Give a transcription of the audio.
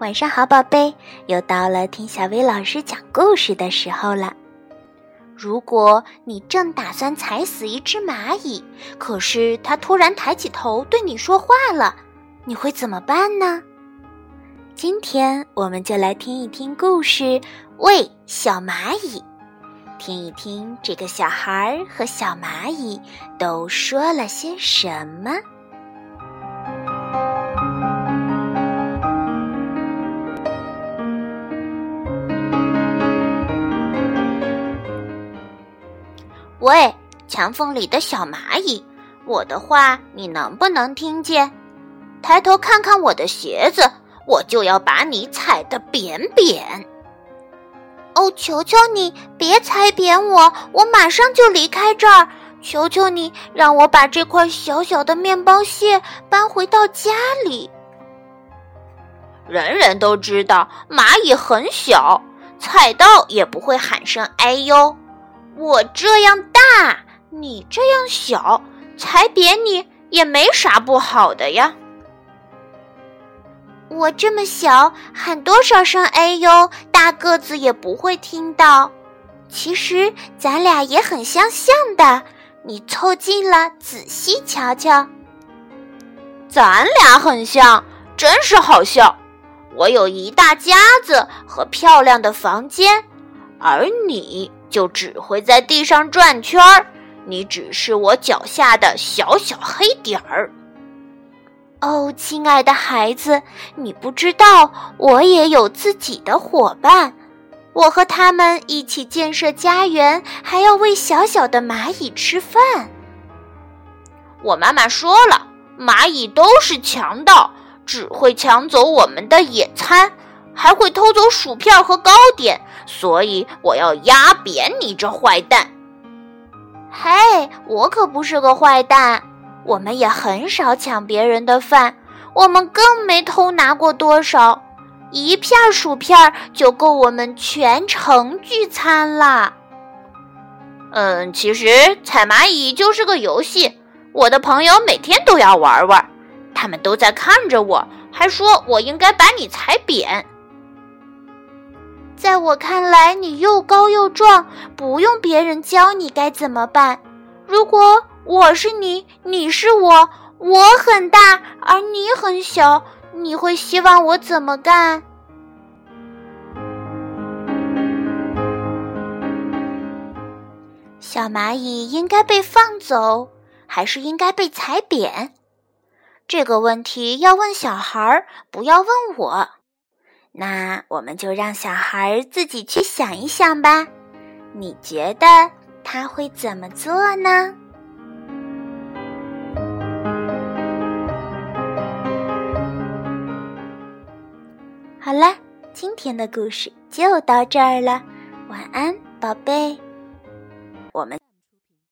晚上好，宝贝，又到了听小薇老师讲故事的时候了。如果你正打算踩死一只蚂蚁，可是它突然抬起头对你说话了，你会怎么办呢？今天我们就来听一听故事《喂小蚂蚁》，听一听这个小孩和小蚂蚁都说了些什么。喂，墙缝里的小蚂蚁，我的话你能不能听见？抬头看看我的鞋子，我就要把你踩得扁扁。哦，求求你别踩扁我，我马上就离开这儿。求求你让我把这块小小的面包屑搬回到家里。人人都知道蚂蚁很小，踩到也不会喊声哎呦。我这样大，你这样小，踩扁你也没啥不好的呀。我这么小，喊多少声哎呦，大个子也不会听到。其实咱俩也很相像的，你凑近了仔细瞧瞧。咱俩很像，真是好笑。我有一大家子和漂亮的房间，而你。就只会在地上转圈儿，你只是我脚下的小小黑点儿。哦，亲爱的孩子，你不知道，我也有自己的伙伴，我和他们一起建设家园，还要喂小小的蚂蚁吃饭。我妈妈说了，蚂蚁都是强盗，只会抢走我们的野餐。还会偷走薯片和糕点，所以我要压扁你这坏蛋！嘿，我可不是个坏蛋，我们也很少抢别人的饭，我们更没偷拿过多少，一片薯片就够我们全城聚餐了。嗯，其实踩蚂蚁就是个游戏，我的朋友每天都要玩玩，他们都在看着我，还说我应该把你踩扁。在我看来，你又高又壮，不用别人教你该怎么办。如果我是你，你是我，我很大，而你很小，你会希望我怎么干？小蚂蚁应该被放走，还是应该被踩扁？这个问题要问小孩，不要问我。那我们就让小孩自己去想一想吧。你觉得他会怎么做呢？好了，今天的故事就到这儿了。晚安，宝贝。我们